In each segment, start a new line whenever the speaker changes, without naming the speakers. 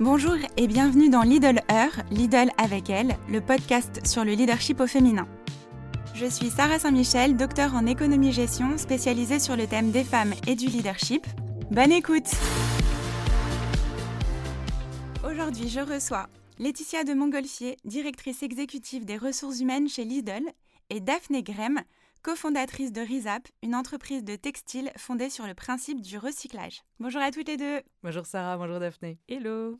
Bonjour et bienvenue dans Lidl Heure, Lidl avec elle, le podcast sur le leadership au féminin. Je suis Sarah Saint-Michel, docteur en économie-gestion spécialisée sur le thème des femmes et du leadership. Bonne écoute Aujourd'hui, je reçois Laetitia de Montgolfier, directrice exécutive des ressources humaines chez Lidl, et Daphné Grem, cofondatrice de Rizap, une entreprise de textile fondée sur le principe du recyclage. Bonjour à toutes les deux.
Bonjour Sarah, bonjour Daphné.
Hello.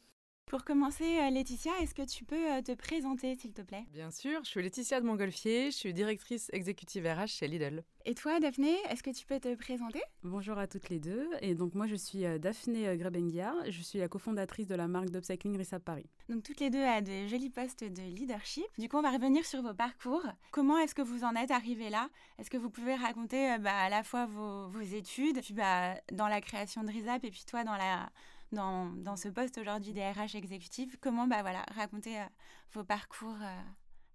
Pour commencer, euh, Laetitia, est-ce que tu peux euh, te présenter, s'il te plaît?
Bien sûr, je suis Laetitia de Montgolfier, je suis directrice exécutive RH chez Lidl.
Et toi, Daphné, est-ce que tu peux te présenter?
Bonjour à toutes les deux. Et donc, moi, je suis euh, Daphné Grebengia. Je suis la cofondatrice de la marque d'upcycling Risap Paris.
Donc, toutes les deux à de jolis postes de leadership. Du coup, on va revenir sur vos parcours. Comment est-ce que vous en êtes arrivés là? Est-ce que vous pouvez raconter bah, à la fois vos, vos études, puis bah, dans la création de Risap, et puis toi, dans la dans, ce poste aujourd'hui des RH exécutifs. Comment bah, voilà, raconter euh, vos parcours euh,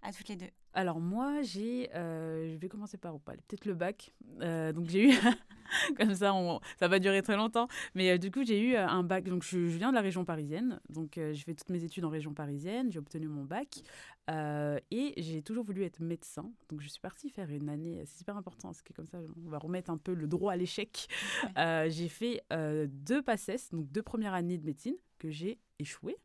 à toutes les deux
alors moi, j'ai, euh, je vais commencer par peut-être le bac. donc j'ai eu, comme ça, on, ça va durer très longtemps. Mais du coup, j'ai eu un bac. Donc je, viens de la région parisienne. Donc je fais toutes mes études en région parisienne. J'ai obtenu mon bac et j'ai toujours voulu être médecin. Donc je suis partie faire une année. C'est super important parce que comme ça, on va remettre un peu le droit à l'échec. j'ai fait deux passes, donc deux premières années de médecine que j'ai échoué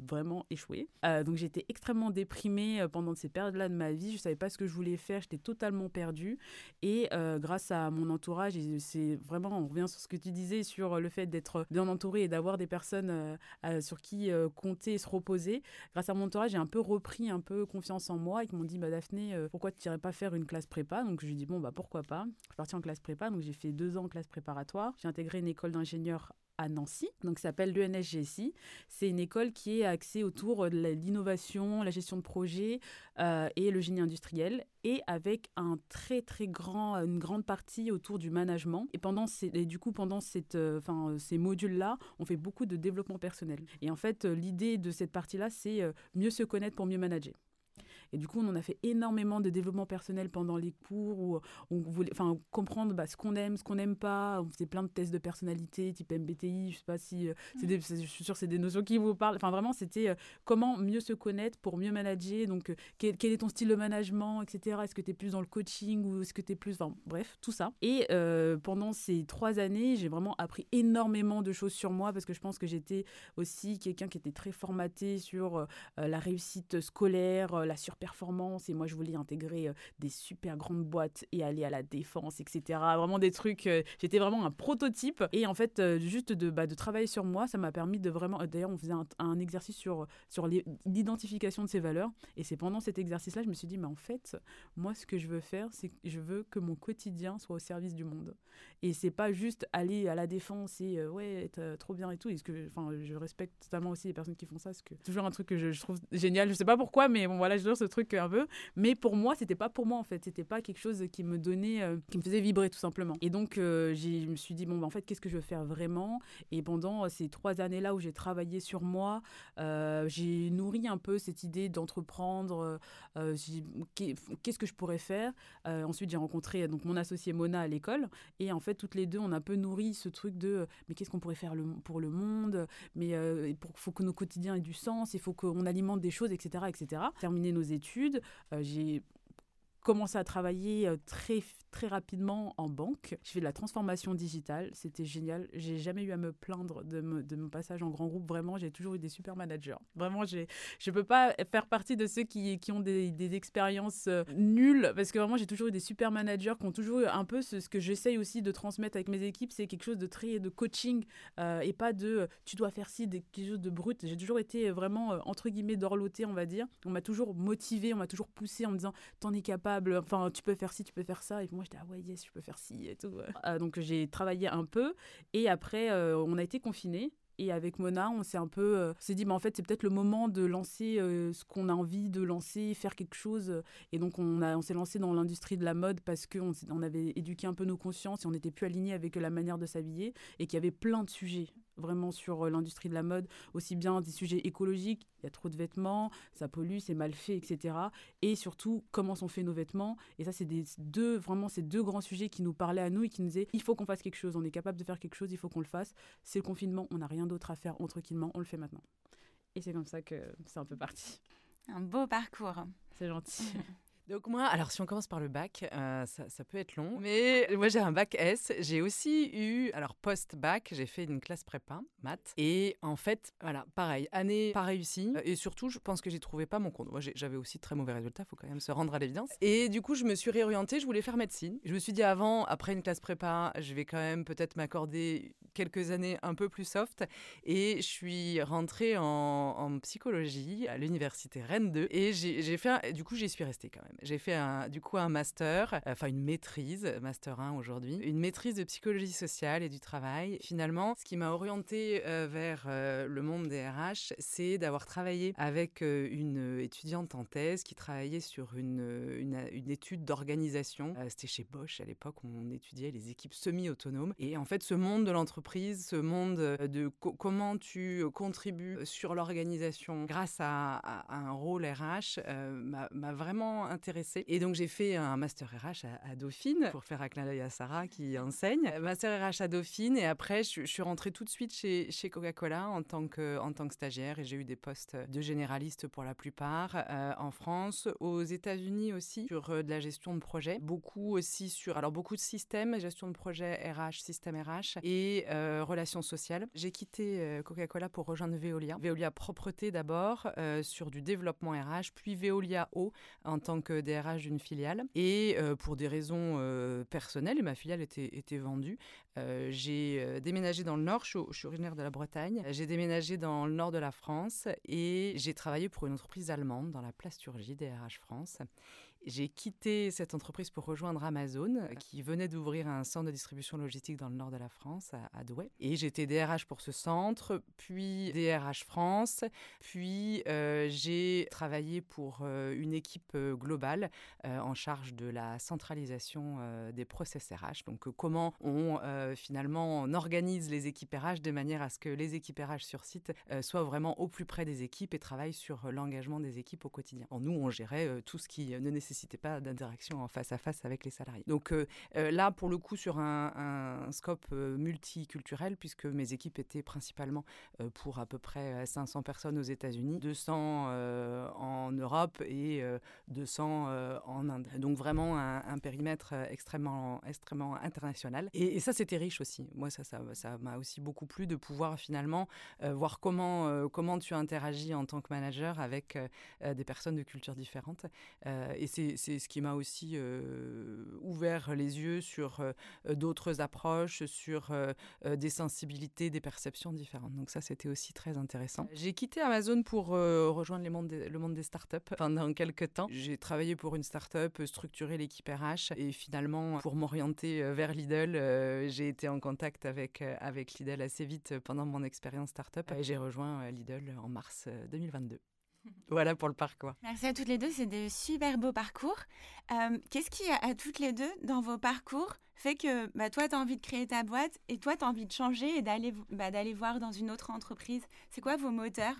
vraiment échoué. Euh, donc j'étais extrêmement déprimée euh, pendant ces périodes-là de ma vie. Je savais pas ce que je voulais faire. J'étais totalement perdue. Et euh, grâce à mon entourage, et c'est vraiment, on revient sur ce que tu disais sur le fait d'être bien entouré et d'avoir des personnes sur qui compter et se reposer. Grâce à mon entourage, j'ai un peu repris un peu confiance en moi et qui m'ont dit, bah Daphné, pourquoi tu n'irais pas faire une classe prépa? Donc je lui dit, bon, bah pourquoi pas? Je suis partie en classe prépa. Donc j'ai fait deux ans en classe préparatoire. J'ai intégré une école d'ingénieur à Nancy, donc ça s'appelle l'ENSGSI. C'est une école qui est axée autour de l'innovation, la gestion de projets euh, et le génie industriel, et avec un très très grand, une grande partie autour du management. Et pendant ces, et du coup pendant euh, enfin ces modules-là, on fait beaucoup de développement personnel. Et en fait, l'idée de cette partie-là, c'est euh, mieux se connaître pour mieux manager. Et du coup, on en a fait énormément de développement personnel pendant les cours où on voulait enfin, comprendre bah, ce qu'on aime, ce qu'on n'aime pas. On faisait plein de tests de personnalité, type MBTI. Je sais pas si. Euh, des, je suis sûre que c'est des notions qui vous parlent. Enfin, vraiment, c'était euh, comment mieux se connaître pour mieux manager. Donc, euh, quel, est ton style de management, etc. Est-ce que tu es plus dans le coaching ou est-ce que tu es plus. Enfin, bref, tout ça. Et pendant ces trois années, j'ai vraiment appris énormément de choses sur moi parce que je pense que j'étais aussi quelqu'un qui était très formaté sur la réussite scolaire, la surprise performance et moi je voulais intégrer euh, des super grandes boîtes et aller à la défense, etc. Vraiment des trucs, euh, j'étais vraiment un prototype. Et en fait euh, juste de, bah, de travailler sur moi, ça m'a permis de vraiment, d'ailleurs on faisait un, exercice sur, sur l'identification de ces valeurs. Et c'est pendant cet exercice-là je me suis dit mais en fait moi ce que je veux faire c'est que je veux que mon quotidien soit au service du monde. Et c'est pas juste aller à la défense et ouais être trop bien et tout. Et ce que je respecte totalement aussi les personnes qui font ça parce que toujours un truc que je, trouve génial. Je sais pas pourquoi mais bon voilà je ce truc un peu. Mais pour moi, c'était pas pour moi en fait. C'était pas quelque chose qui me donnait, euh, qui me faisait vibrer tout simplement. Et donc, euh, je me suis dit, bon, bah, en fait, qu'est-ce que je veux faire vraiment? Et pendant ces trois années-là où j'ai travaillé sur moi, euh, j'ai nourri un peu cette idée d'entreprendre. qu'est-ce que je pourrais faire? Ensuite, j'ai rencontré donc mon associé Mona à l'école. Et en fait, toutes les deux, on a un peu nourri ce truc de, mais qu'est-ce qu'on pourrait faire pour le monde? Mais il faut que nos quotidiens aient du sens. Il faut qu'on alimente des choses, etc., etc. Terminer nos études Euh, j'ai commencé à travailler euh, très très rapidement en banque. Je fais de la transformation digitale, c'était génial. J'ai jamais eu à me plaindre de, mon passage en grand groupe. Vraiment, j'ai toujours eu des super managers. Vraiment, je ne peux pas faire partie de ceux qui, qui ont des, des, expériences euh, nulles parce que vraiment, j'ai toujours eu des super managers qui ont toujours eu un peu ce, que j'essaye aussi de transmettre avec mes équipes, c'est quelque chose de très de coaching euh, et pas de euh, tu dois faire ci, quelque chose de brut. J'ai toujours été vraiment entre guillemets dorloté, on va dire. On m'a toujours motivé, on m'a toujours poussé en me disant t'en es capable, enfin tu peux faire ci, tu peux faire ça. J'étais, ah ouais, yes, je peux faire ci et tout. Euh, donc j'ai travaillé un peu. Et après, euh, on a été confinés. Et avec Mona, on s'est un peu euh, s'est dit, mais en fait, c'est peut-être le moment de lancer ce qu'on a envie de lancer, faire quelque chose. Et donc, on, on s'est lancé dans l'industrie de la mode parce qu'on on avait éduqué un peu nos consciences et on n'était plus alignés avec la manière de s'habiller et qu'il y avait plein de sujets
vraiment sur l'industrie de la mode, aussi bien des sujets écologiques, il y a trop de vêtements, ça pollue, c'est mal fait, etc. Et surtout, comment sont faits nos vêtements. Et ça, c'est des deux, vraiment, ces deux grands sujets qui nous parlaient à nous et qui nous disaient, il faut qu'on fasse quelque chose, on est capable de faire quelque chose, il faut qu'on le fasse. C'est le confinement, on n'a rien d'autre à faire tranquillement, on le fait maintenant. Et c'est comme ça que c'est un peu parti.
Un beau parcours.
C'est gentil.
Donc moi, alors si on commence par le bac, euh, ça, peut être long, mais moi j'ai un bac S. J'ai aussi eu, alors post-bac, j'ai fait une classe prépa, maths. Et en fait, voilà, pareil, année pas réussie. Et surtout, je pense que j'ai trouvé pas mon compte. Moi j'avais aussi très mauvais résultats, faut quand même se rendre à l'évidence. Et du coup, je me suis réorientée, je voulais faire médecine. Je me suis dit avant, après une classe prépa, je vais quand même peut-être m'accorder quelques années un peu plus soft. Et je suis rentrée en, en psychologie à l'université Rennes 2. Et j'ai fait, du coup, j'y suis restée quand même. J'ai fait du coup un master, enfin une maîtrise, master 1 aujourd'hui, une maîtrise de psychologie sociale et du travail. Finalement, ce qui m'a orientée euh, vers euh, le monde des RH, c'est d'avoir travaillé avec euh, une étudiante en thèse qui travaillait sur une, une, étude d'organisation. C'était chez Bosch à l'époque où on étudiait les équipes semi-autonomes. Et en fait, ce monde de l'entreprise, ce monde de comment tu contribues sur l'organisation grâce à, un rôle RH m'a vraiment et donc, j'ai fait un master RH à, Dauphine pour faire un clin d'œil à Sarah qui enseigne. Master RH à Dauphine. Et après, je, suis rentrée tout de suite chez, chez Coca-Cola en, tant que, en tant que stagiaire. Et j'ai eu des postes de généraliste pour la plupart euh, en France, aux États-Unis aussi, sur euh, de la gestion de projet. Beaucoup aussi sur, alors beaucoup de systèmes, gestion de projet RH, système RH et euh, relations sociales. J'ai quitté Coca-Cola pour rejoindre Veolia. Veolia Propreté d'abord, sur du développement RH, puis Veolia Eau en tant que DRH d'une filiale. Et euh, pour des raisons euh, personnelles, ma filiale était, était vendue, euh, j'ai déménagé dans le nord, je suis, originaire de la Bretagne, j'ai déménagé dans le nord de la France et j'ai travaillé pour une entreprise allemande dans la plasturgie DRH France. J'ai quitté cette entreprise pour rejoindre Amazon, qui venait d'ouvrir un centre de distribution logistique dans le nord de la France, à, Douai. Et j'étais DRH pour ce centre, puis DRH France, puis euh, j'ai travaillé pour euh, une équipe euh, globale en charge de la centralisation des process RH. Donc comment on finalement on organise les équipes RH de manière à ce que les équipes RH sur site soient vraiment au plus près des équipes et travaillent sur l'engagement des équipes au quotidien. nous, on gérait tout ce qui ne nécessitait nécessitait pas d'interaction en face à face avec les salariés. Donc euh, euh, là, pour le coup, sur un, scope euh, multiculturel, puisque mes équipes étaient principalement pour à peu près 500 personnes aux États-Unis, 200 en Europe et 200 en Inde. Donc vraiment un, périmètre extrêmement, extrêmement international. Et, ça, c'était riche aussi. Moi, ça, ça, m'a aussi beaucoup plu de pouvoir finalement voir comment, comment tu interagis en tant que manager avec des personnes de cultures différentes. et c'est c'est ce qui m'a aussi ouvert les yeux sur d'autres approches, sur des sensibilités, des perceptions différentes. Donc ça, c'était aussi très intéressant. J'ai quitté Amazon pour rejoindre le monde des startups pendant quelques temps. J'ai travaillé pour une startup, structuré l'équipe RH et finalement, pour m'orienter vers Lidl, j'ai été en contact avec, avec Lidl assez vite pendant mon expérience startup et j'ai rejoint Lidl en mars 2022. Voilà pour le parcours.
Merci à toutes les deux, c'est des super beaux parcours. Qu'est-ce qui, à toutes les deux, dans vos parcours, fait que bah, toi, tu as envie de créer ta boîte et toi, tu as envie de changer et d'aller bah, voir dans une autre entreprise? C'est quoi vos moteurs?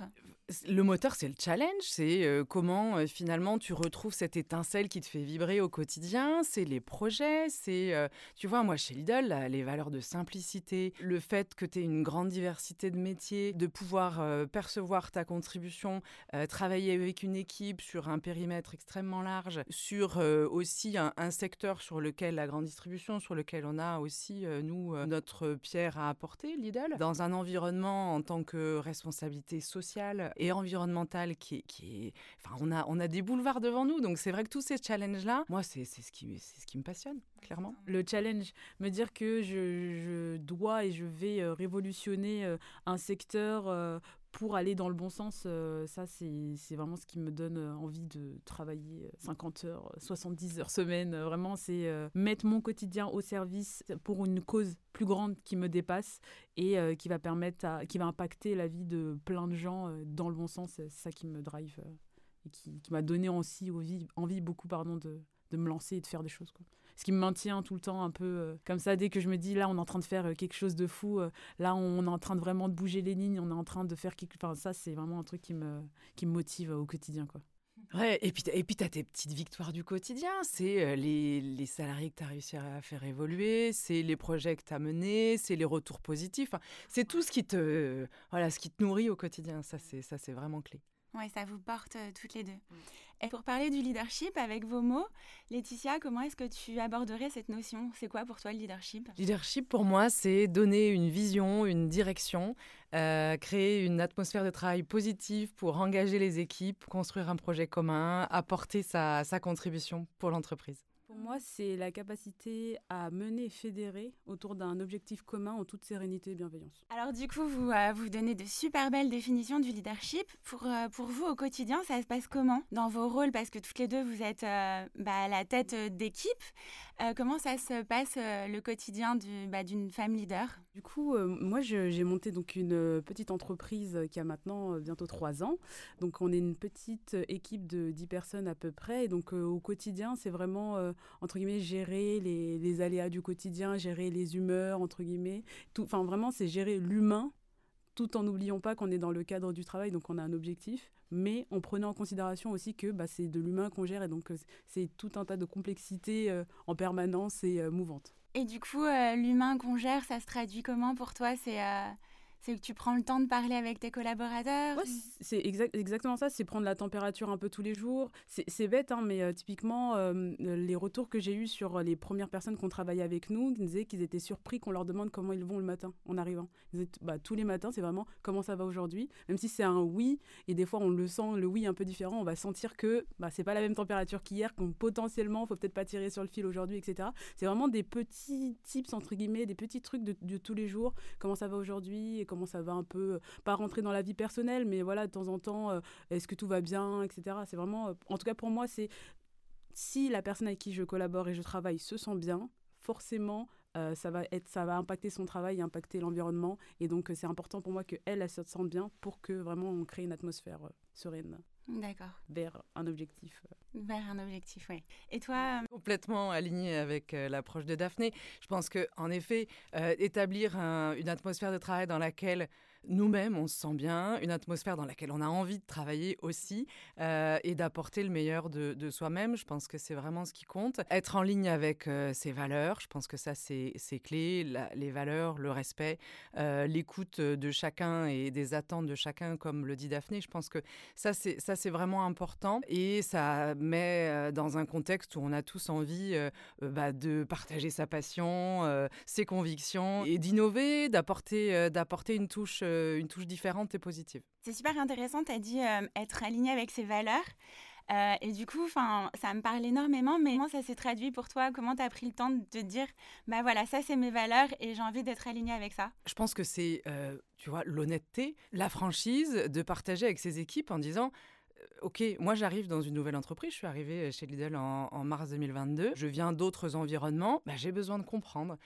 Le moteur, c'est le challenge, c'est euh, comment euh, finalement tu retrouves cette étincelle qui te fait vibrer au quotidien, c'est les projets, c'est, euh, tu vois, moi chez Lidl, les valeurs de simplicité, le fait que tu aies une grande diversité de métiers, de pouvoir percevoir ta contribution, travailler avec une équipe sur un périmètre extrêmement large, sur aussi un, secteur sur lequel la grande distribution, sur lequel on a aussi, nous, notre pierre à apporter, Lidl, dans un environnement en tant que responsabilité sociale et environnementale qui est, Enfin, on a, on a des boulevards devant nous, donc c'est vrai que tous ces challenges-là, moi, c'est ce, qui, ce qui me passionne, clairement.
Le challenge, me dire que je, je dois et je vais euh, révolutionner euh, un secteur euh, pour aller dans le bon sens, euh, ça, c'est vraiment ce qui me donne euh, envie de travailler 50 euh, heures, 70 heures semaine. Vraiment, c'est mettre mon quotidien au service pour une cause plus grande qui me dépasse et qui va permettre, à, qui va impacter la vie de plein de gens dans le bon sens. C'est ça qui me drive et qui, qui m'a donné aussi envie, envie beaucoup pardon, de, de, me lancer et de faire des choses. Quoi. Ce qui me maintient tout le temps un peu comme ça. Dès que je me dis là, on est en train de faire quelque chose de fou, là, on est en train de vraiment de bouger les lignes, on est en train de faire quelque... Enfin, ça, c'est vraiment un truc qui me, qui me motive au quotidien, quoi.
Ouais, et puis et puis tu as tes petites victoires du quotidien, c'est les, les, salariés que tu as réussi à faire évoluer, c'est les projets que tu as menés, c'est les retours positifs, c'est tout ce qui te voilà, ce qui te nourrit au quotidien, ça c'est ça c'est vraiment clé.
Oui, ça vous porte toutes les deux. Et pour parler du leadership avec vos mots, Laetitia, comment est-ce que tu aborderais cette notion? C'est quoi pour toi le leadership?
Leadership pour moi, c'est donner une vision, une direction, euh, créer une atmosphère de travail positive pour engager les équipes, construire un projet commun, apporter sa contribution pour l'entreprise.
Pour moi, c'est la capacité à mener et fédérer autour d'un objectif commun en toute sérénité et bienveillance.
Alors du coup, vous, euh, vous donnez de super belles définitions du leadership. Pour, euh, pour vous, au quotidien, ça se passe comment dans vos rôles? Parce que toutes les deux, vous êtes euh, bah, la tête d'équipe. Comment ça se passe le quotidien bah, d'une femme leader?
Du coup, moi, j'ai monté donc une petite entreprise qui a maintenant bientôt trois ans. Donc on est une petite équipe de 10 personnes à peu près. Et donc au quotidien, c'est vraiment entre guillemets, gérer les, aléas du quotidien, gérer les humeurs, entre guillemets. Enfin, vraiment, c'est gérer l'humain tout en n'oubliant pas qu'on est dans le cadre du travail, donc on a un objectif, mais en prenant en considération aussi que bah, c'est de l'humain qu'on gère et donc euh, c'est tout un tas de complexités euh, en permanence et euh, mouvantes.
Et du coup, l'humain qu'on gère, ça se traduit comment pour toi? C'est c'est que tu prends le temps de parler avec tes collaborateurs
C'est exactement ça, c'est prendre la température un peu tous les jours. C'est bête, hein, mais euh, typiquement, euh, les retours que j'ai eus sur les premières personnes qui ont travaillé avec nous, ils disaient qu'ils étaient surpris qu'on leur demande comment ils vont le matin en arrivant. Ils disaient, bah, tous les matins, c'est vraiment comment ça va aujourd'hui? Même si c'est un oui, et des fois on le sent, le oui un peu différent, on va sentir que bah, c'est pas la même température qu'hier, qu'on potentiellement, faut peut-être pas tirer sur le fil aujourd'hui, etc. C'est vraiment des petits tips, entre guillemets, des petits trucs de, de tous les jours. Comment ça va aujourd'hui? Comment ça va un peu, euh, pas rentrer dans la vie personnelle, mais voilà, de temps en temps, euh, est-ce que tout va bien, etc. C'est vraiment, euh, en tout cas pour moi, c'est si la personne avec qui je collabore et je travaille se sent bien, forcément, ça, va être, ça va impacter son travail impacter l'environnement. Et donc, c'est important pour moi qu'elle, elle se sente bien pour que vraiment on crée une atmosphère sereine.
D'accord.
Vers un objectif.
Vers un objectif, oui. Et toi
Complètement aligné avec l'approche de Daphné. Je pense que, en effet, établir une atmosphère de travail dans laquelle nous-mêmes, on se sent bien, une atmosphère dans laquelle on a envie de travailler aussi euh, et d'apporter le meilleur de, soi-même. Je pense que c'est vraiment ce qui compte. Être en ligne avec euh, ses valeurs, je pense que ça, c'est clé. les valeurs, le respect, euh, l'écoute de chacun et des attentes de chacun, comme le dit Daphné, je pense que ça, c'est vraiment important et ça met dans un contexte où on a tous envie bah, de partager sa passion, ses convictions et d'innover, d'apporter une touche une touche différente et positive.
C'est super intéressant, tu as dit euh, être aligné avec ses valeurs. Euh, et du coup, ça me parle énormément, mais comment ça s'est traduit pour toi? Comment tu as pris le temps de te dire, bah voilà, ça c'est mes valeurs et j'ai envie d'être aligné avec ça?
Je pense que c'est, tu vois, l'honnêteté, la franchise de partager avec ses équipes en disant, OK, moi j'arrive dans une nouvelle entreprise, je suis arrivée chez Lidl en, mars 2022, je viens d'autres environnements, bah, j'ai besoin de comprendre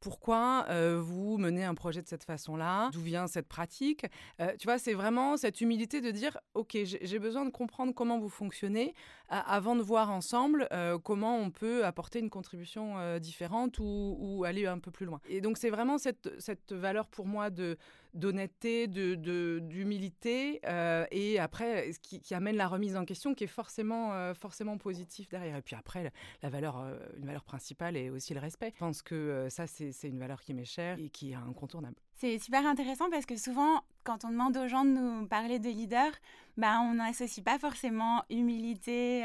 pourquoi euh, vous menez un projet de cette façon-là? D'où vient cette pratique? Euh, Tu vois, c'est vraiment cette humilité de dire, OK, j'ai besoin de comprendre comment vous fonctionnez avant de voir ensemble euh, comment on peut apporter une contribution différente ou, aller un peu plus loin. Et donc, c'est vraiment cette, cette valeur pour moi de d'honnêteté, de, d'humilité, euh, et après, ce qui, amène la remise en question, qui est forcément, euh, forcément positif derrière. Et puis après, la valeur, euh, une valeur principale est aussi le respect. Je pense que ça, c'est, une valeur qui m'est chère et qui est incontournable.
C'est super intéressant parce que souvent, quand on demande aux gens de nous parler de leader, bah, on n'associe pas forcément humilité,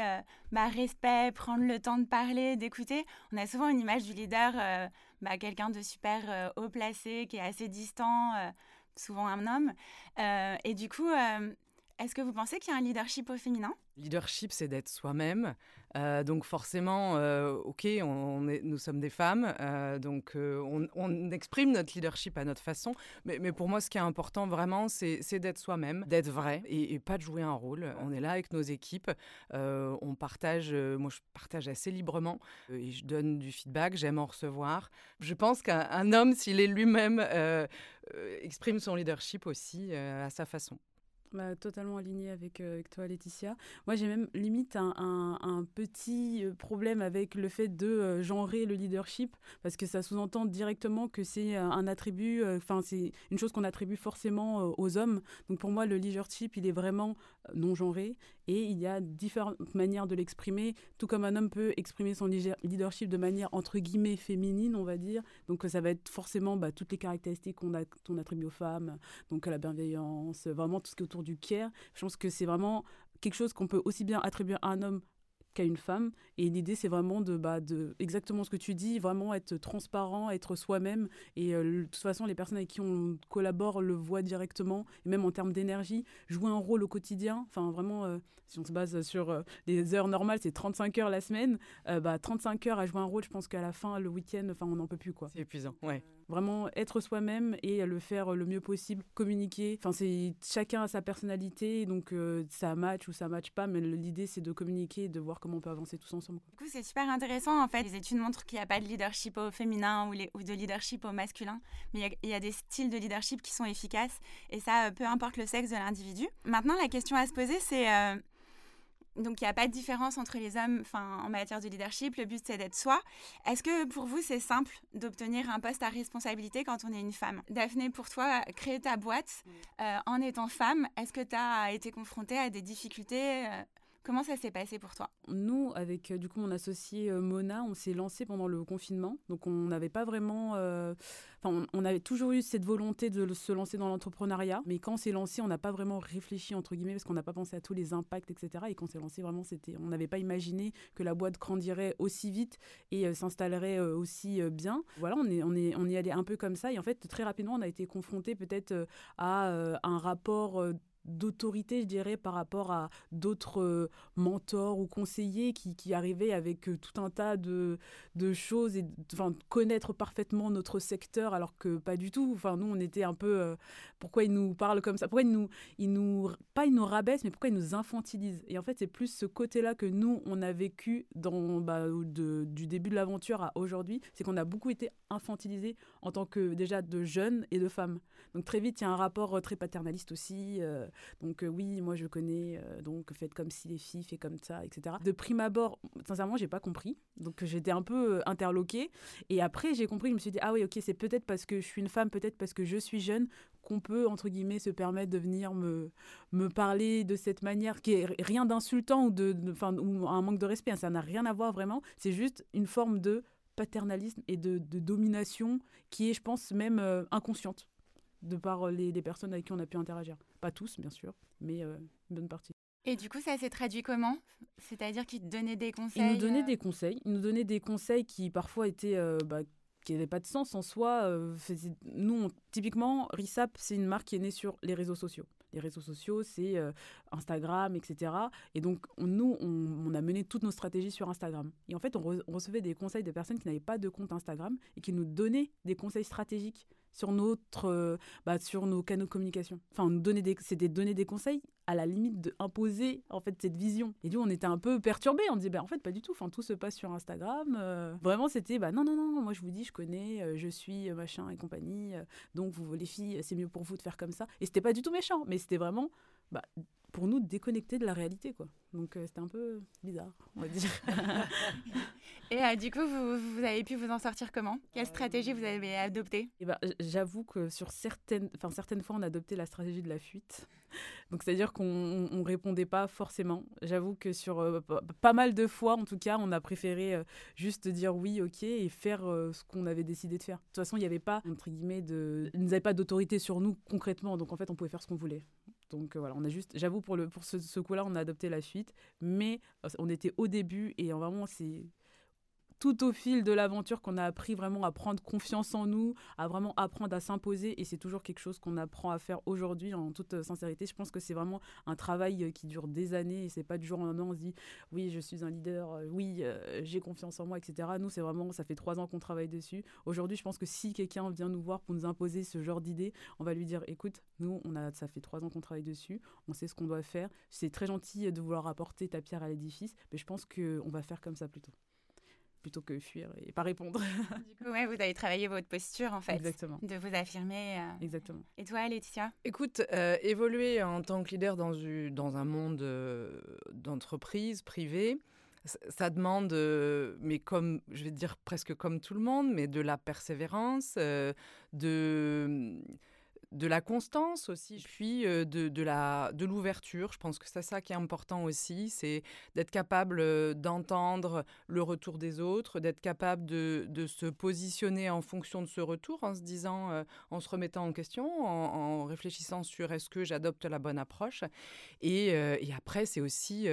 bah, respect, prendre le temps de parler, d'écouter. On a souvent une image du leader, bah, quelqu'un de super haut placé, qui est assez distant, souvent un homme. Euh, et du coup, euh, est-ce que vous pensez qu'il y a un leadership au féminin?
Leadership, c'est d'être soi-même. Euh, donc forcément, ok, on, est, nous sommes des femmes, donc on, exprime notre leadership à notre façon. Mais, mais, pour moi, ce qui est important vraiment, c'est d'être soi-même, d'être vrai et, pas de jouer un rôle. On est là avec nos équipes, on partage, moi je partage assez librement et je donne du feedback, j'aime en recevoir. Je pense qu'un homme, s'il est lui-même, exprime son leadership aussi à sa façon.
Totalement aligné avec, euh, avec, toi, Laetitia. Moi, j'ai même limite un, un, petit euh, problème avec le fait de euh, genrer le leadership, parce que ça sous-entend directement que c'est un attribut, enfin, c'est une chose qu'on attribue forcément aux hommes. Donc, pour moi, le leadership, il est vraiment non genré, et il y a différentes manières de l'exprimer, tout comme un homme peut exprimer son leadership de manière, entre guillemets, féminine, on va dire. Donc, ça va être forcément bah, toutes les caractéristiques qu'on attribue aux femmes, donc la bienveillance, vraiment tout ce qui est autour du care. Je pense que c'est vraiment quelque chose qu'on peut aussi bien attribuer à un homme qu'à une femme. Et l'idée, c'est vraiment de, bah, de, exactement ce que tu dis, vraiment être transparent, être soi-même. Et euh, de toute façon, les personnes avec qui on collabore le voient directement, et même en termes d'énergie, jouer un rôle au quotidien. Enfin, vraiment, euh, si on se base sur euh, des heures normales, c'est 35 heures la semaine. bah, 35 heures à jouer un rôle, je pense qu'à la fin, le week-end, on n'en peut plus. quoi.
C'est épuisant, ouais.
Vraiment être soi-même et le faire le mieux possible, communiquer. Enfin, c'est chacun a sa personnalité, donc ça match ou ça match pas, mais l'idée, c'est de communiquer et de voir comment on peut avancer tous ensemble.
Du coup, c'est super intéressant. En fait, les études montrent qu'il n'y a pas de leadership au féminin ou, les, ou de leadership au masculin, mais il y, a des styles de leadership qui sont efficaces, et ça, euh, peu importe le sexe de l'individu. Maintenant, la question à se poser, c'est euh, donc il n'y a pas de différence entre les hommes en matière de leadership, le but c'est d'être soi. Est-ce que pour vous c'est simple d'obtenir un poste à responsabilité quand on est une femme? Daphné, pour toi, créer ta boîte euh, en étant femme, est-ce que tu as été confrontée à des difficultés Comment ça s'est passé pour toi?
Nous, avec euh, du coup mon associé euh, Mona, on s'est lancé pendant le confinement. Donc on n'avait pas vraiment. Euh, on, avait toujours eu cette volonté de se lancer dans l'entrepreneuriat. Mais quand on s'est lancé, on n'a pas vraiment réfléchi, entre guillemets, parce qu'on n'a pas pensé à tous les impacts, etc. Et quand on s'est lancé, vraiment, c'était, on n'avait pas imaginé que la boîte grandirait aussi vite et s'installerait aussi bien. Voilà, on est, on, est, on y allait un peu comme ça. Et en fait, très rapidement, on a été confronté peut-être à un rapport d'autorité, je dirais, par rapport à d'autres euh, mentors ou conseillers qui, qui arrivaient avec euh, tout un tas de, de choses et enfin, connaître parfaitement notre secteur alors que pas du tout. Enfin, nous, on était un peu... Euh, pourquoi ils nous parlent comme ça? Pourquoi ils nous, ils nous... Pas ils nous rabaissent, mais pourquoi ils nous infantilisent? Et en fait, c'est plus ce côté-là que nous, on a vécu dans, bah, du début de l'aventure à aujourd'hui. C'est qu'on a beaucoup été infantilisés en tant que déjà de jeunes et de femmes. Donc très vite, il y a un rapport très paternaliste aussi. Donc euh, oui, moi je connais, euh, donc faites comme si les filles, fait comme ça, etc. De prime abord, sincèrement, j'ai pas compris. Donc j'étais un peu euh, interloquée. Et après, j'ai compris, je me suis dit, ah oui, ok, c'est peut-être parce que je suis une femme, peut-être parce que je suis jeune, qu'on peut, entre guillemets, se permettre de venir me, me parler de cette manière, qui est rien d'insultant ou, de, ou un manque de respect. Ça n'a rien à voir vraiment. C'est juste une forme de paternalisme et de, domination qui est, je pense, même inconsciente de par les, les, personnes avec qui on a pu interagir. Pas tous, bien sûr, mais euh, une bonne partie.
Et du coup, ça s'est traduit comment? C'est-à-dire qu'ils te donnaient des conseils
Ils nous donnaient euh des conseils. Ils nous donnaient des conseils qui parfois étaient... Euh, bah, qui n'avaient pas de sens en soi. nous, typiquement, RISAP, c'est une marque qui est née sur les réseaux sociaux. Les réseaux sociaux, c'est Instagram, etc. Et donc, nous, on, a mené toutes nos stratégies sur Instagram. Et en fait, on, on recevait des conseils de personnes qui n'avaient pas de compte Instagram et qui nous donnaient des conseils stratégiques sur, notre, euh, bah, sur nos canaux de communication. Enfin, nous donner des, c'était donner des conseils à la limite d'imposer en fait cette vision. Et coup, on était un peu perturbés. On disait, bah, en fait, pas du tout. Enfin, tout se passe sur Instagram. Euh. vraiment, c'était, bah, non, non, non, moi je vous dis, je connais, euh, je suis machin et compagnie. donc, vous, les filles, c'est mieux pour vous de faire comme ça. Et c'était pas du tout méchant, mais c'était vraiment, bah, pour nous déconnecter de la réalité quoi. Donc c'était un peu bizarre, on va dire.
Et du coup, vous, avez pu vous en sortir comment? Quelle stratégie vous avez adoptée?
Eh ben, J'avoue que sur certaines, enfin, certaines fois, on a adopté la stratégie de la fuite. Donc c'est-à-dire qu'on ne répondait pas forcément. J'avoue que sur pas mal de fois, en tout cas, on a préféré juste dire oui, ok, et faire ce qu'on avait décidé de faire. De toute façon, il n'y avait pas, entre guillemets, de... ils n'avaient pas d'autorité sur nous concrètement. Donc en fait, on pouvait faire ce qu'on voulait. Donc voilà, on a juste, j'avoue pour le pour ce, ce coup-là, on a adopté la fuite, mais on était au début et vraiment c'est tout au fil de l'aventure qu'on a appris vraiment à prendre confiance en nous, à vraiment apprendre à s'imposer. Et c'est toujours quelque chose qu'on apprend à faire aujourd'hui, en toute sincérité. Je pense que c'est vraiment un travail euh, qui dure des années et c'est pas du jour au lendemain on se dit oui, je suis un leader, euh, oui, euh, j'ai confiance en moi, etc. Nous, c'est vraiment, ça fait trois ans qu'on travaille dessus. Aujourd'hui, je pense que si quelqu'un vient nous voir pour nous imposer ce genre d'idée, on va lui dire écoute, nous, on a, ça fait trois ans qu'on travaille dessus, on sait ce qu'on doit faire. C'est très gentil de vouloir apporter ta pierre à l'édifice, mais je pense qu'on va faire comme ça plutôt. Plutôt que fuir et pas répondre.
du coup, ouais, vous avez travaillé votre posture en fait.
Exactement.
De vous affirmer.
Exactement.
Et toi, Laetitia?
Écoute, évoluer en tant que leader dans, dans un monde d'entreprise privée, ça demande, mais comme, je vais dire presque comme tout le monde, mais de la persévérance, de de la constance aussi, puis de, de, la, de l'ouverture. Je pense que c'est ça qui est important aussi, c'est d'être capable d'entendre le retour des autres, d'être capable de, de, se positionner en fonction de ce retour, en se disant, en se remettant en question, en, réfléchissant sur est-ce que j'adopte la bonne approche. Et, et après, c'est aussi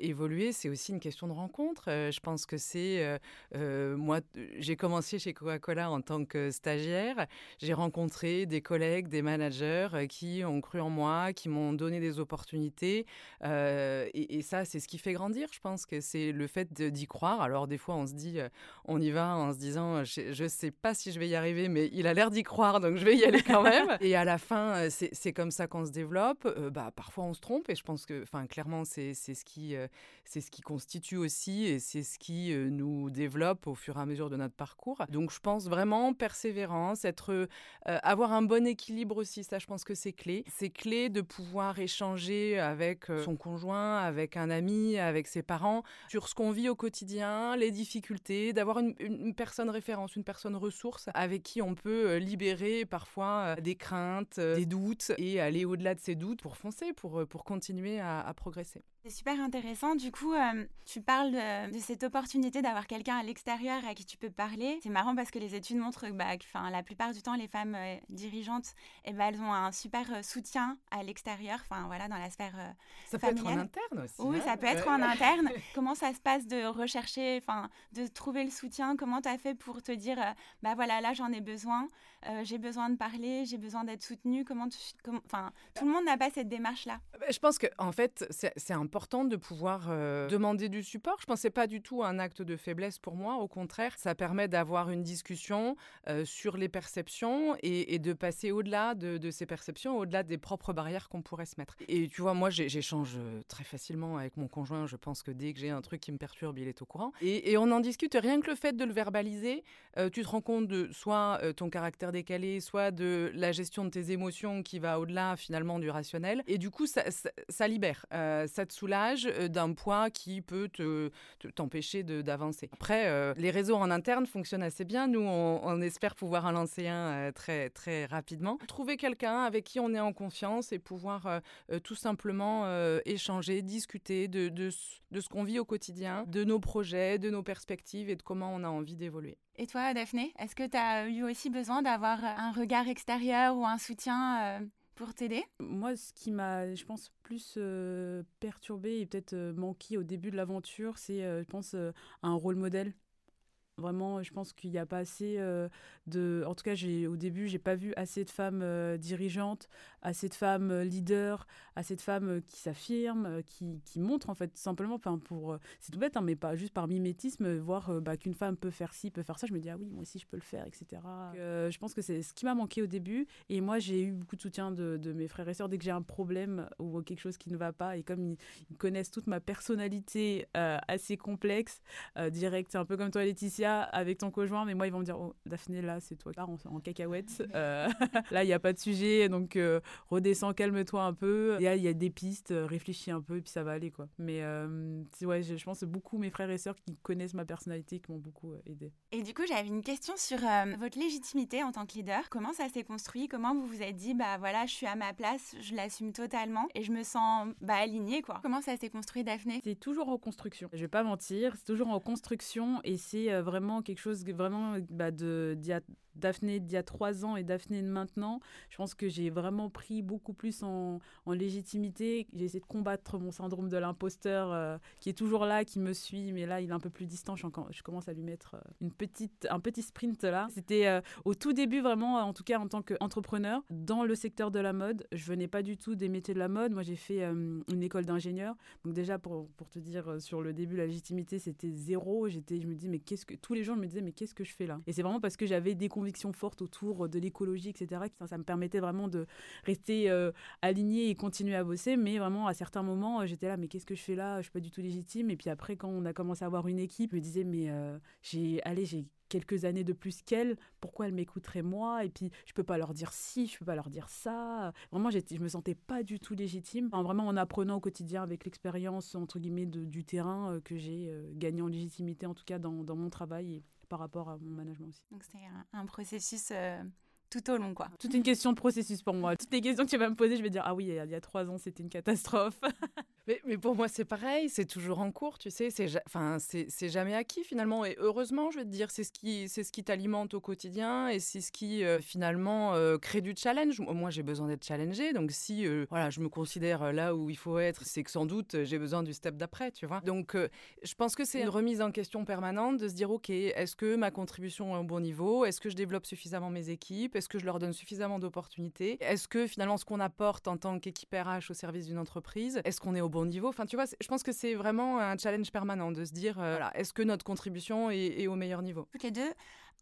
évoluer, c'est aussi une question de rencontre. je pense que c'est, moi, j'ai commencé chez Coca-Cola en tant que stagiaire, j'ai rencontré des collègues des managers euh, qui ont cru en moi, qui m'ont donné des opportunités. Euh, et, ça, c'est ce qui fait grandir. Je pense que c'est le fait d'y croire. Alors, des fois, on se dit, euh, on y va en se disant, je ne sais pas si je vais y arriver, mais il a l'air d'y croire, donc je vais y aller quand même. et à la fin, c'est comme ça qu'on se développe. bah, parfois, on se trompe. Et je pense que, enfin, clairement, c'est ce, qui, c'est ce qui constitue aussi et c'est ce qui nous développe au fur et à mesure de notre parcours. Donc, je pense vraiment persévérance, être, avoir un bon équilibre libre aussi, ça je pense que c'est clé. C'est clé de pouvoir échanger avec euh, son conjoint, avec un ami, avec ses parents, sur ce qu'on vit au quotidien, les difficultés, d'avoir une, personne référence, une personne ressource avec qui on peut euh, libérer parfois euh, des craintes, des doutes et aller au-delà de ces doutes pour foncer, pour, pour continuer à progresser.
C'est super intéressant. Du coup, euh, tu parles de, cette opportunité d'avoir quelqu'un à l'extérieur à qui tu peux parler. C'est marrant parce que les études montrent que bah, la plupart du temps, les femmes euh, dirigeantes, eh ben, elles ont un super euh, soutien à l'extérieur, enfin voilà, dans la sphère
Ça
peut
être en interne aussi.
Oui,
hein.
ça peut être en interne. Comment ça se passe de rechercher, enfin, de trouver le soutien? Comment tu as fait pour te dire, bah voilà, là j'en ai besoin, j'ai besoin de parler, j'ai besoin d'être soutenue Comment, tout le monde n'a pas cette démarche-là.
Je pense que en fait, c'est important de pouvoir euh, demander du support. Je pensais pas du tout un acte de faiblesse pour moi. Au contraire, ça permet d'avoir une discussion euh, sur les perceptions et, de passer au-delà de, ces perceptions, au-delà des propres barrières qu'on pourrait se mettre. Et tu vois, moi, j'échange euh, très facilement avec mon conjoint. Je pense que dès que j'ai un truc qui me perturbe, il est au courant. Et, on en discute. Rien que le fait de le verbaliser, tu te rends compte de soit ton caractère décalé, soit de la gestion de tes émotions qui va au-delà finalement du rationnel. Et du coup, ça, libère, ça te soulage euh, d'un poids qui peut te, t'empêcher d'avancer. Après, euh, les réseaux en interne fonctionnent assez bien. Nous, on, espère pouvoir en lancer un euh, très, très rapidement. Trouver quelqu'un avec qui on est en confiance et pouvoir tout simplement échanger, discuter de, de ce qu'on vit au quotidien, de nos projets, de nos perspectives et de comment on a envie d'évoluer.
Et toi, Daphné, est-ce que tu as eu aussi besoin d'avoir un regard extérieur ou un soutien pour t'aider?
Moi, ce qui m'a, je pense, plus euh, perturbé et peut-être euh, manqué au début de l'aventure, c'est, euh, je pense, un rôle modèle. Vraiment, je pense qu'il n'y a pas assez de. En tout cas, au début, j'ai pas vu assez de femmes dirigeantes, assez de femmes leaders, assez de femmes qui s'affirment, qui, qui, montrent en fait simplement. Pour c'est tout bête, hein, mais pas juste par mimétisme, voir bah, qu'une femme peut faire ci, peut faire ça. Je me dis ah oui, moi aussi je peux le faire, etc. je pense que c'est ce qui m'a manqué au début. Et moi, j'ai eu beaucoup de soutien de, de, mes frères et sœurs dès que j'ai un problème ou quelque chose qui ne va pas. Et comme ils, connaissent toute ma personnalité assez complexe, direct, c'est un peu comme toi, Laetitia avec ton conjoint, mais moi, ils vont me dire Oh, Daphné, là, c'est toi, en, en cacahuète. Euh, là, il n'y a pas de sujet, donc euh, redescends, calme-toi un peu. Il y, a, y a des pistes, euh, réfléchis un peu, et puis ça va aller, quoi. Mais ouais, je, pense que beaucoup mes frères et sœurs qui connaissent ma personnalité qui m'ont beaucoup aidé.
Et du coup, j'avais une question sur votre légitimité en tant que leader. Comment ça s'est construit? Comment vous vous êtes dit Bah voilà, je suis à ma place, je l'assume totalement et je me sens bah, alignée, quoi? Comment ça s'est construit, Daphné?
C'est toujours en construction. Je vais pas mentir, c'est toujours en construction et c'est vraiment quelque chose vraiment bah, de Daphné d'il y a trois ans et Daphné de maintenant, je pense que j'ai vraiment pris beaucoup plus en, légitimité. J'ai essayé de combattre mon syndrome de l'imposteur euh, qui est toujours là, qui me suit, mais là il est un peu plus distant. Je, commence à lui mettre euh, une petite, un petit sprint là. C'était euh, au tout début vraiment, en tout cas en tant qu'entrepreneur, dans le secteur de la mode. Je venais pas du tout des métiers de la mode. Moi j'ai fait une école d'ingénieur. Donc déjà pour, te dire sur le début la légitimité c'était zéro. J'étais, je me dis mais qu'est-ce que tous les jours je me disais mais qu'est-ce que je fais là? Et c'est vraiment parce que j'avais des convictions fortes autour de l'écologie, etc. Ça, me permettait vraiment de rester aligné et continuer à bosser. Mais vraiment, à certains moments, j'étais là, mais qu'est-ce que je fais là? Je suis pas du tout légitime. Et puis après, quand on a commencé à avoir une équipe, je me disais, mais j'ai, allez, j'ai quelques années de plus qu'elle, pourquoi elle m'écouterait moi? Et puis, je peux pas leur dire si, je peux pas leur dire ça. Vraiment, je me sentais pas du tout légitime. vraiment, en apprenant au quotidien avec l'expérience, entre guillemets, du terrain euh, que j'ai euh, gagné en légitimité, en tout cas dans, mon travail par rapport à mon management aussi.
Donc, c'est un, processus... Tout au long, quoi.
Toute une question de processus pour moi. Toutes les questions que tu vas me poser, je vais dire ah oui, il y a, trois ans, c'était une catastrophe.
mais, mais, pour moi, c'est pareil, c'est toujours en cours, tu sais. C'est enfin, c'est jamais acquis finalement. Et heureusement, je vais te dire, c'est ce qui, c'est ce qui t'alimente au quotidien et c'est ce qui euh, finalement euh, crée du challenge. Moi, j'ai besoin d'être challengée, donc si euh, voilà, je me considère là où il faut être, c'est que sans doute j'ai besoin du step d'après, tu vois. Donc, je pense que c'est une remise en question permanente de se dire ok, est-ce que ma contribution est au bon niveau? Est-ce que je développe suffisamment mes équipes? Est-ce que je leur donne suffisamment d'opportunités? Est-ce que finalement ce qu'on apporte en tant qu'équipe RH au service d'une entreprise, est-ce qu'on est au bon niveau? Enfin, tu vois, je pense que c'est vraiment un challenge permanent de se dire, euh, est-ce que notre contribution est, est au meilleur niveau?
Toutes les deux,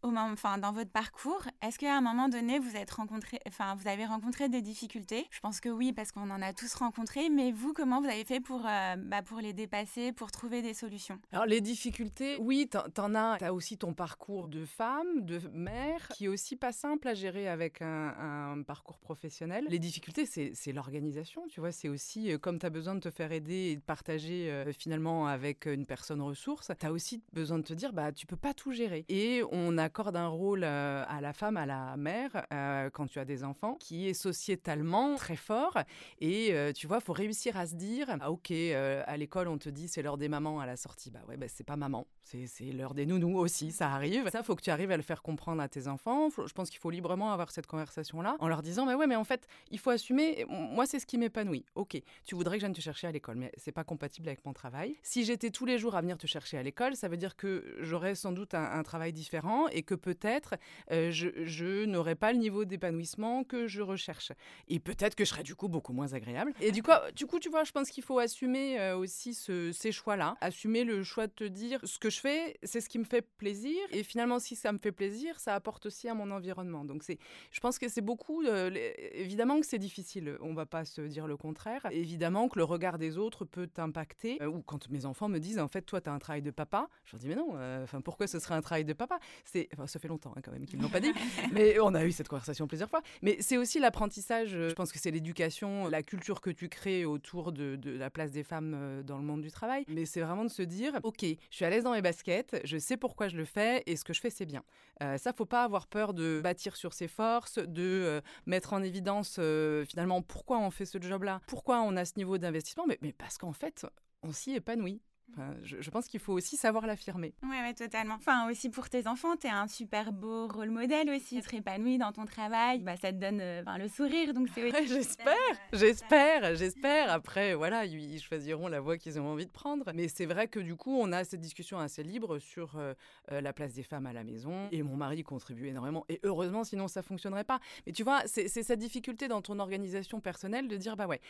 dans votre parcours, est-ce qu'à un moment donné, vous, avez rencontré des difficultés? Je pense que oui, parce qu'on en a tous rencontré. Mais vous, comment vous avez fait pour, euh, bah, les dépasser, pour trouver des solutions?
Alors, les difficultés, oui, t'en as. T'as aussi ton parcours de femme, de mère, qui est aussi pas simple à gérer avec un, parcours professionnel. Les difficultés, c'est l'organisation, tu vois. C'est aussi, euh, comme tu as besoin de te faire aider et de partager euh, finalement avec une personne ressource, tu as aussi besoin de te dire, bah, tu peux pas tout gérer. Et on a accorde un rôle euh, à la femme, à la mère, euh, quand tu as des enfants, qui est sociétalement très fort. Et euh, tu vois, faut réussir à se dire, ah, ok, à l'école, on te dit c'est l'heure des mamans à la sortie. Bah ouais, bah, c'est pas maman, c'est l'heure des nounous aussi, ça arrive. Ça, faut que tu arrives à le faire comprendre à tes enfants. je pense qu'il faut librement avoir cette conversation-là en leur disant, bah ouais, mais en fait, il faut assumer, moi, c'est ce qui m'épanouit. Ok, tu voudrais que je vienne te chercher à l'école, mais c'est pas compatible avec mon travail. Si j'étais tous les jours à venir te chercher à l'école, ça veut dire que j'aurais sans doute un, travail différent que peut-être euh, je, n'aurais pas le niveau d'épanouissement que je recherche. Et peut-être que je serais du coup beaucoup moins agréable. Et du coup, tu vois, je pense qu'il faut assumer euh, aussi ces choix-là. Assumer le choix de te dire ce que je fais, c'est ce qui me fait plaisir. Et finalement, si ça me fait plaisir, ça apporte aussi à mon environnement. Donc, je pense que c'est beaucoup. Euh, évidemment que c'est difficile. On va pas se dire le contraire. Évidemment que le regard des autres peut t'impacter. ou quand mes enfants me disent, en fait, toi, tu as un travail de papa, je leur dis, mais non, enfin, pourquoi ce serait un travail de papa? C'est, enfin, ça fait longtemps hein, quand même qu'ils ne l'ont pas dit, mais on a eu cette conversation plusieurs fois. Mais c'est aussi l'apprentissage, je pense que c'est l'éducation, la culture que tu crées autour de, la place des femmes euh, dans le monde du travail. Mais c'est vraiment de se dire, ok, je suis à l'aise dans mes baskets, je sais pourquoi je le fais et ce que je fais c'est bien. Euh, ça, faut pas avoir peur de bâtir sur ses forces, de euh, mettre en évidence euh, finalement pourquoi on fait ce job-là, pourquoi on a ce niveau d'investissement, mais, mais parce qu'en fait, on s'y épanouit je, pense qu'il faut aussi savoir l'affirmer.
Oui, ouais, totalement. Enfin, aussi pour tes enfants, tu es un super beau rôle modèle aussi. Être épanoui dans ton travail, bah, ça te donne euh, le sourire. Donc c'est
J'espère, j'espère, j'espère. Après, voilà, ils choisiront la voie qu'ils ont envie de prendre. Mais c'est vrai que du coup, on a cette discussion assez libre sur euh, euh, la place des femmes à la maison. Et mon mari contribue énormément. Et heureusement, sinon ça fonctionnerait pas. Mais tu vois, c'est cette difficulté dans ton organisation personnelle de dire, bah ouais,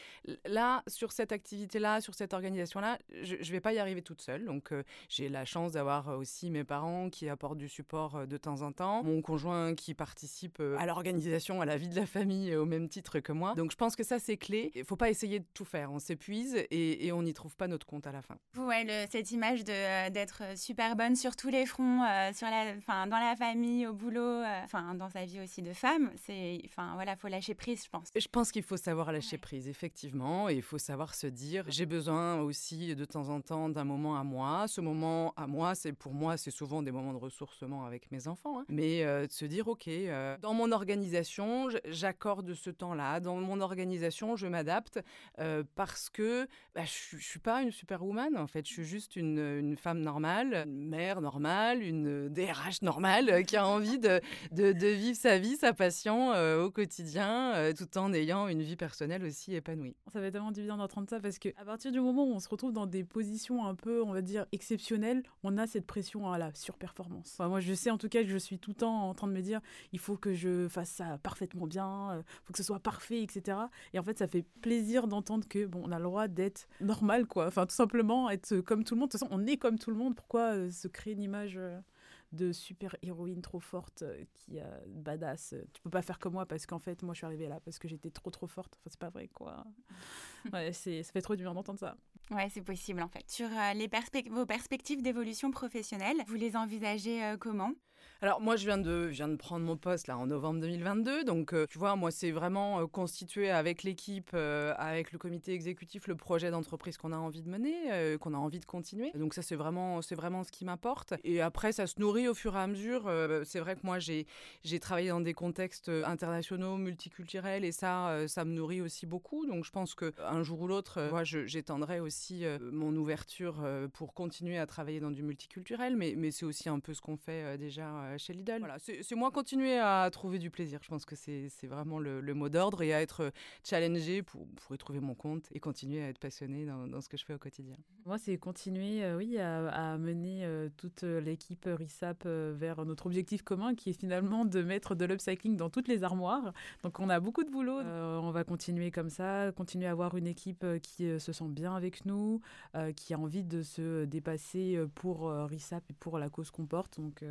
là, sur cette activité-là, sur cette organisation-là, je, je vais pas y arriver toute seule. Donc, euh, j'ai la chance d'avoir euh, aussi mes parents qui apportent du support euh, de temps en temps, mon conjoint qui participe à l'organisation, à la vie de la famille au même titre que moi. Donc, je pense que ça, c'est clé. Il faut pas essayer de tout faire. On s'épuise et, on n'y trouve pas notre compte à la fin.
Ouais, cette image d'être super bonne sur tous les fronts, sur la, dans la famille, au boulot, enfin, dans sa vie aussi de femme, c'est, enfin, voilà, faut lâcher prise, je pense.
Je pense qu'il faut savoir lâcher prise, effectivement, et il faut savoir se dire, j'ai besoin aussi de temps en temps d'un moment à moi. Ce moment à moi, c'est pour moi, c'est souvent des moments de ressourcement avec mes enfants. Hein. Mais euh, de se dire, OK, euh, dans mon organisation, j'accorde ce temps-là. Dans mon organisation, je m'adapte euh, parce que bah, je ne suis pas une superwoman, en fait. Je suis juste une, femme normale, une mère normale, une DRH normale qui a envie de, vivre sa vie, sa passion au quotidien, tout en ayant une vie personnelle aussi épanouie.
Ça va être tellement bien d'entendre ça parce qu'à partir du moment où on se retrouve dans des positions un peu, on va dire, exceptionnel, on a cette pression à la surperformance. moi, je sais en tout cas que je suis tout le temps en train de me dire, il faut que je fasse ça parfaitement bien, il euh, faut que ce soit parfait, etc. Et en fait, ça fait plaisir d'entendre que bon, on a le droit d'être normal, quoi. Enfin, tout simplement être comme tout le monde. De toute façon, on est comme tout le monde. Pourquoi euh, se créer une image euh, de super héroïne trop forte qui a badass. Tu peux pas faire comme moi parce qu'en fait, moi, je suis arrivée là parce que j'étais trop trop forte. Enfin, c'est pas vrai quoi. ouais, c'est ça fait trop du bien d'entendre ça.
Ouais, c'est possible en fait. Sur les vos perspectives d'évolution professionnelle, vous les envisagez comment?
Alors moi, je viens de, viens de prendre mon poste là en novembre 2022, donc euh, tu vois, moi c'est vraiment euh, constitué avec l'équipe, euh, avec le comité exécutif, le projet d'entreprise qu'on a envie de mener, qu'on a envie de continuer. Donc ça c'est vraiment, c'est vraiment ce qui m'apporte. Et après, ça se nourrit au fur et à mesure. c'est vrai que moi j'ai, j'ai travaillé dans des contextes internationaux, multiculturels, et ça, ça me nourrit aussi beaucoup. Donc je pense que un jour ou l'autre, moi j'étendrai aussi mon ouverture pour continuer à travailler dans du multiculturel, mais, mais c'est aussi un peu ce qu'on fait déjà euh, chez Lidl. Voilà, c'est moi continuer à trouver du plaisir. Je pense que c'est vraiment le, mot d'ordre et à être euh, challengé pour, pour, y trouver mon compte et continuer à être passionné dans, dans ce que je fais au quotidien.
Moi, c'est continuer, euh, oui, à, mener toute l'équipe RISAP vers notre objectif commun qui est finalement de mettre de l'upcycling dans toutes les armoires. Donc, on a beaucoup de boulot. on va continuer comme ça, continuer à avoir une équipe qui se sent bien avec nous, qui a envie de se dépasser pour RISAP et pour la cause qu'on porte. Donc,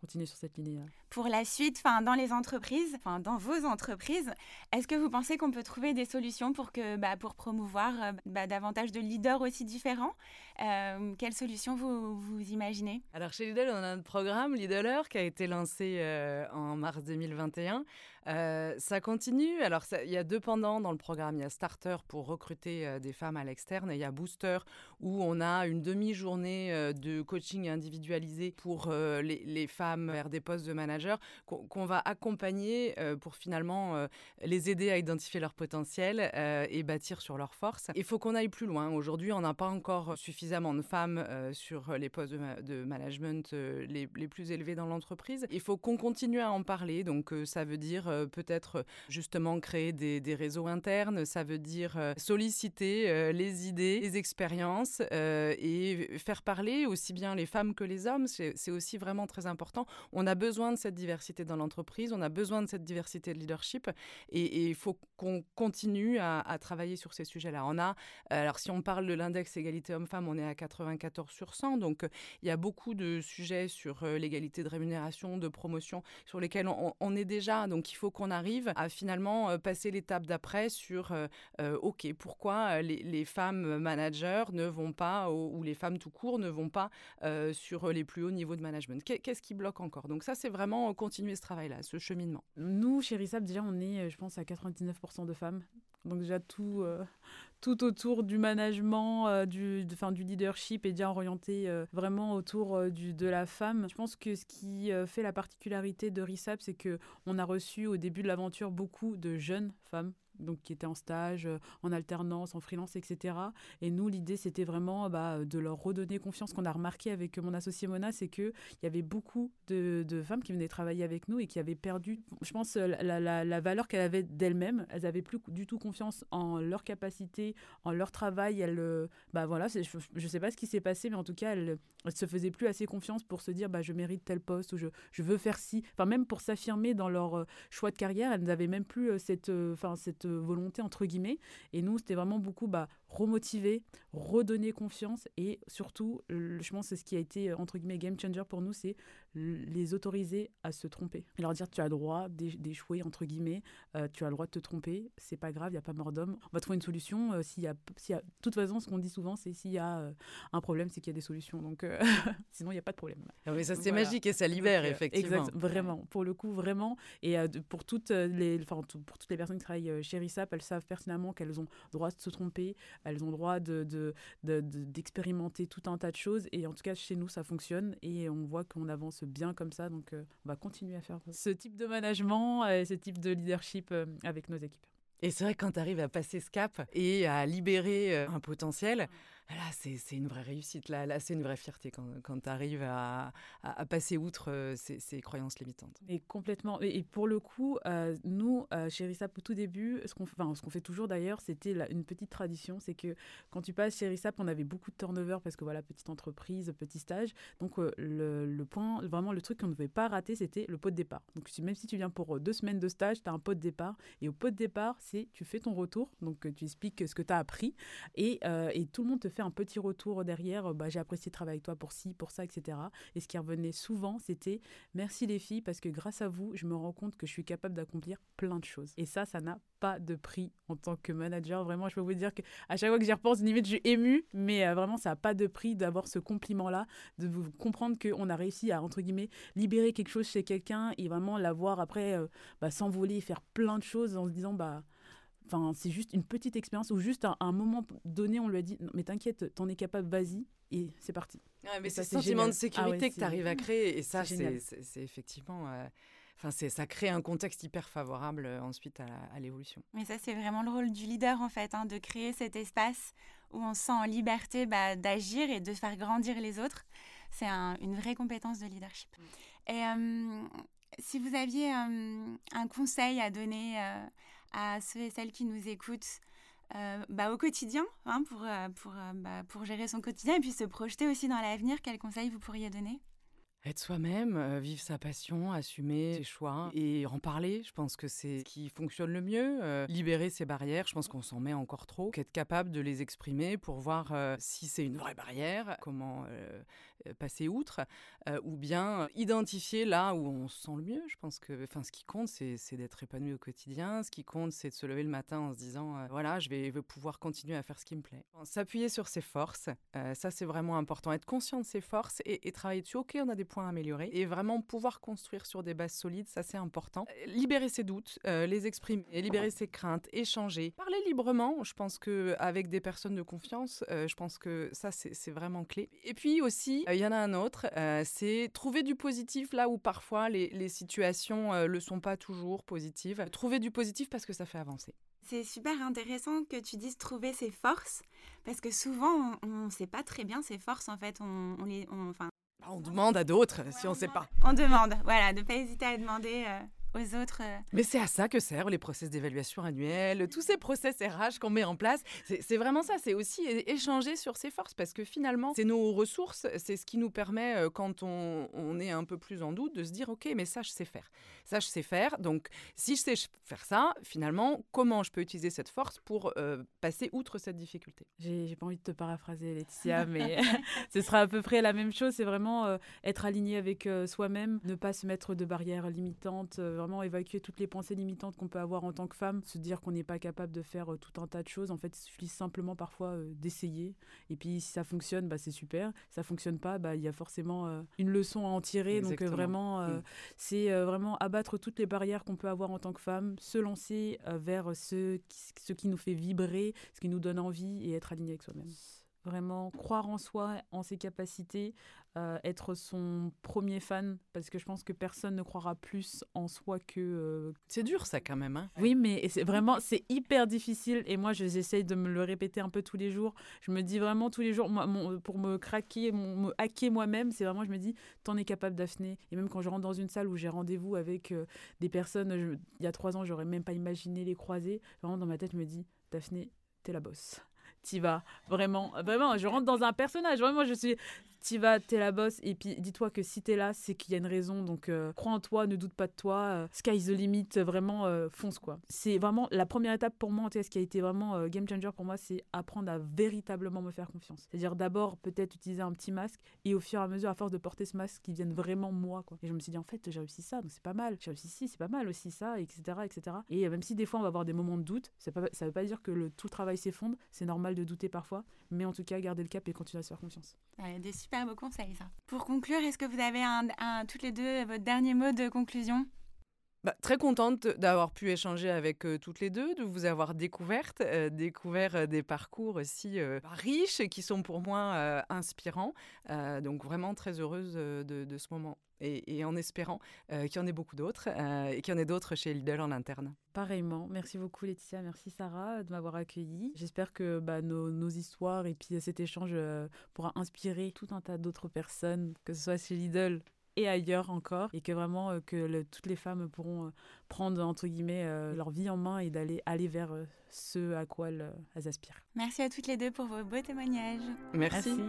continuer sur cette ligne-là.
Pour la suite, dans les entreprises, dans vos entreprises, est-ce que vous pensez qu'on peut trouver des solutions pour, que, bah, pour promouvoir euh, bah, davantage de leaders aussi différents? Euh, Quelles solutions vous, vous imaginez?
Alors chez Lidl, on a un programme Lidler qui a été lancé euh, en mars 2021 euh, ça continue. Alors, il y a deux pendants dans le programme. Il y a Starter pour recruter euh, des femmes à l'externe et il y a Booster où on a une demi-journée euh, de coaching individualisé pour les, femmes vers des postes de manager qu'on va accompagner pour finalement les aider à identifier leur potentiel et bâtir sur leurs forces. Il faut qu'on aille plus loin. Aujourd'hui, on n'a pas encore suffisamment de femmes sur les postes de, management les, plus élevés dans l'entreprise. Il faut qu'on continue à en parler. Donc, ça veut dire peut-être euh, justement créer des, réseaux internes, ça veut dire euh, solliciter les idées, les expériences et faire parler aussi bien les femmes que les hommes. C'est aussi vraiment très important. On a besoin de cette diversité dans l'entreprise, on a besoin de cette diversité de leadership et il faut qu'on continue à, travailler sur ces sujets-là. On a, alors si on parle de l'index égalité homme-femme, on est à 94 sur 100, donc il y a beaucoup de sujets sur l'égalité de rémunération, de promotion, sur lesquels on, on est déjà. Donc il faut qu'on arrive à finalement euh, passer l'étape d'après sur euh, euh, OK, pourquoi les, femmes managers ne vont pas, ou, les femmes tout court ne vont pas sur les plus hauts niveaux de management Qu'est-ce qui bloque encore? Donc ça, c'est vraiment continuer ce travail-là, ce cheminement.
Nous, chez RISAP, déjà, on est, je pense, à 99% de femmes. Donc déjà, tout, tout autour du management, du, de, du leadership est déjà orienté vraiment autour du, de la femme. Je pense que ce qui fait la particularité de RISAP, c'est qu'on a reçu au début de l'aventure beaucoup de jeunes femmes donc qui étaient en stage, euh, en alternance, en freelance, etc. Et nous, l'idée, c'était vraiment bah, de leur redonner confiance. Ce qu'on a remarqué avec mon associé Mona, c'est qu'il y avait beaucoup de, femmes qui venaient travailler avec nous et qui avaient perdu, je pense, la, la, valeur qu'elles avaient d'elles-mêmes. Elles n'avaient plus du tout confiance en leur capacité, en leur travail. Elles, euh, bah voilà, je ne sais pas ce qui s'est passé, mais en tout cas, elles ne se faisaient plus assez confiance pour se dire, bah, je mérite tel poste ou je, je veux faire ci. Enfin, même pour s'affirmer dans leur euh, choix de carrière, elles n'avaient même plus cette, enfin, cette volonté entre guillemets. Et nous, c'était vraiment beaucoup bah, remotiver, redonner confiance et surtout, je pense que ce qui a été entre guillemets game changer pour nous, c'est les autoriser à se tromper. Et leur dire tu as le droit d'échouer entre guillemets, euh, tu as le droit de te tromper, c'est pas grave, il y a pas mort d'homme. On va trouver une solution. Euh, s'il y a, y a, de toute façon, ce qu'on dit souvent, c'est s'il y a euh, un problème, c'est qu'il y a des solutions. Donc sinon, il n'y a pas de problème.
Ah mais ça c'est magique et ça libère effectivement.
Exact, vraiment, pour le coup vraiment. Et pour toutes les, enfin, pour toutes les personnes qui travaillent chez RISAP, elles savent pertinemment qu'elles ont le droit de se tromper, elles ont le droit de, d'expérimenter tout un tas de choses. Et en tout cas, chez nous, ça fonctionne et on voit qu'on avance bien comme ça. Donc, euh, on va continuer à faire ce type de management et ce type de leadership euh, avec nos équipes.
Et c'est vrai que quand tu arrives à passer ce cap et à libérer euh, un potentiel, Là, c'est une vraie réussite. Là, c'est une vraie fierté quand, quand tu arrives à, à, passer outre euh, ces, croyances limitantes.
Et complètement. Et, pour le coup, euh, nous, euh, chez RISAP, au tout début, ce qu'on enfin, qu'on fait toujours d'ailleurs, c'était une petite tradition. C'est que quand tu passes chez RISAP, on avait beaucoup de turnover parce que voilà, petite entreprise, petit stage. Donc, le, le, point, vraiment, le truc qu'on ne devait pas rater, c'était le pot de départ. Donc, même si tu viens pour deux semaines de stage, tu as un pot de départ. Et au pot de départ, c'est tu fais ton retour. Donc, tu expliques ce que tu as appris et, et tout le monde te fait un petit retour derrière, bah, j'ai apprécié travailler avec toi pour ci, pour ça, etc. Et ce qui revenait souvent, c'était merci les filles, parce que grâce à vous, je me rends compte que je suis capable d'accomplir plein de choses. Et ça, ça n'a pas de prix en tant que manager. Vraiment, je peux vous dire qu'à chaque fois que j'y repense, limite, je suis émue, mais euh, vraiment, ça n'a pas de prix d'avoir ce compliment-là, de vous comprendre qu'on a réussi à, entre guillemets, libérer quelque chose chez quelqu'un et vraiment l'avoir après euh, bah, s'envoler faire plein de choses en se disant, bah, Enfin, c'est juste une petite expérience ou juste à un, moment donné, on lui a dit Mais t'inquiète, t'en es capable, vas-y, et c'est parti.
mais c'est ce sentiment de sécurité ah que tu arrives à créer, et ça, c'est effectivement. Euh, enfin, ça crée un contexte hyper favorable euh, ensuite à, l'évolution.
Mais ça, c'est vraiment le rôle du leader, en fait, hein, de créer cet espace où on se sent en liberté bah, d'agir et de faire grandir les autres. C'est une vraie compétence de leadership. Mm. Et euh, si vous aviez un conseil à donner à ceux et celles qui nous écoutent euh, bah, au quotidien, hein, pour, euh, pour, euh, bah, pour gérer son quotidien et puis se projeter aussi dans l'avenir, quels conseils vous pourriez donner?
Être soi-même, vivre sa passion, assumer ses choix et en parler, je pense que c'est ce qui fonctionne le mieux. libérer ses barrières, je pense qu'on s'en met encore trop. Être capable de les exprimer pour voir si c'est une vraie barrière, comment euh, passer outre, euh, ou bien identifier là où on se sent le mieux. Je pense que enfin, ce qui compte, c'est d'être épanoui au quotidien. Ce qui compte, c'est de se lever le matin en se disant, euh, voilà, je vais, pouvoir continuer à faire ce qui me plaît. S'appuyer sur ses forces, ça c'est vraiment important. Être conscient de ses forces et, travailler dessus. Ok, on a des améliorer. Et vraiment pouvoir construire sur des bases solides, ça c'est important. Libérer ses doutes, les exprimer, libérer ses craintes, échanger. Parler librement, je pense qu'avec des personnes de confiance, je pense que ça c'est vraiment clé. Et puis aussi, il y en a un autre, euh, c'est trouver du positif là où parfois les, situations ne euh, le sont pas toujours positives. Trouver du positif parce que ça fait avancer.
C'est super intéressant que tu dises trouver ses forces, parce que souvent on ne sait pas très bien ses forces en fait.
Bah, on demande à d'autres si on ne sait pas.
On demande, voilà, ne pas hésiter à demander. Euh, aux autres. Euh.
Mais c'est à ça que servent les process d'évaluation annuelle, tous ces process RH qu'on met en place. C'est vraiment ça, c'est aussi échanger sur ses forces parce que finalement, c'est nos ressources, c'est ce qui nous permet, euh, quand on, on, est un peu plus en doute, de se dire, OK, mais ça, je sais faire. Ça, je sais faire. Donc, si je sais faire ça, finalement, comment je peux utiliser cette force pour euh, passer outre cette difficulté?
J'ai pas envie de te paraphraser, Laetitia, mais ce sera à peu près la même chose. C'est vraiment être aligné avec soi-même, ne pas se mettre de barrières limitantes vraiment évacuer toutes les pensées limitantes qu'on peut avoir en tant que femme, se dire qu'on n'est pas capable de faire euh, tout un tas de choses. En fait, il suffit simplement parfois euh, d'essayer. Et puis, si ça fonctionne, bah, c'est super. Si ça fonctionne pas, bah, il y a forcément euh, une leçon à en tirer. Donc, vraiment, mm. c'est vraiment abattre toutes les barrières qu'on peut avoir en tant que femme, se lancer vers ce qui, ce qui nous fait vibrer, ce qui nous donne envie et être aligné avec soi-même vraiment croire en soi, en ses capacités, euh, être son premier fan, parce que je pense que personne ne croira plus en soi que... Euh,
c'est dur ça quand même. Hein
oui, mais c'est vraiment, c'est hyper difficile. Et moi, j'essaye de me le répéter un peu tous les jours. Je me dis vraiment tous les jours, moi, pour me craquer, me hacker moi-même, c'est vraiment, je me dis, t'en es capable, Daphné. Et même quand je rentre dans une salle où j'ai rendez-vous avec euh, des personnes, il y a trois ans, j'aurais même pas imaginé les croiser. Vraiment, dans ma tête, je me dis, Daphné, t'es la bosse t'y vas. Vraiment, vraiment, je rentre dans un personnage. Vraiment, je suis tu vas, t'es la bosse. Et puis dis-toi que si t'es là, c'est qu'il y a une raison. Donc euh, crois en toi, ne doute pas de toi. Euh, sky's the limit, vraiment euh, fonce quoi. C'est vraiment la première étape pour moi, ce qui a été vraiment game changer pour moi, c'est apprendre à véritablement me faire confiance. C'est-à-dire d'abord peut-être utiliser un petit masque et au fur et à mesure, à force de porter ce masque, qui vienne vraiment moi quoi. Et je me suis dit en fait, j'ai réussi ça, donc c'est pas mal. J'ai réussi ci, c'est pas mal aussi ça, etc., etc. Et même si des fois on va avoir des moments de doute, ça ne veut pas dire que le, tout le travail s'effondre. C'est normal de douter parfois, mais en tout cas garder le cap et continuer à se faire confiance.
des super beaux conseils, ça. Pour conclure, est-ce que vous avez un, toutes les deux votre dernier mot de conclusion?
Bah, très contente d'avoir pu échanger avec euh, toutes les deux, de vous avoir découvertes, euh, découvert euh, des parcours aussi riches qui sont pour moi inspirants. donc vraiment très heureuse de, ce moment et, en espérant qu'il y en ait beaucoup d'autres et qu'il y en ait d'autres chez Lidl en interne.
Pareillement, merci beaucoup Laetitia, merci Sarah de m'avoir accueillie. J'espère que bah, nos, nos, histoires et puis cet échange pourra inspirer tout un tas d'autres personnes, que ce soit chez Lidl et ailleurs encore, et que vraiment euh, que toutes les femmes pourront euh, prendre entre guillemets euh, leur vie en main et d'aller aller vers ce à quoi elles, aspirent.
Merci à toutes les deux pour vos beaux témoignages.
Merci.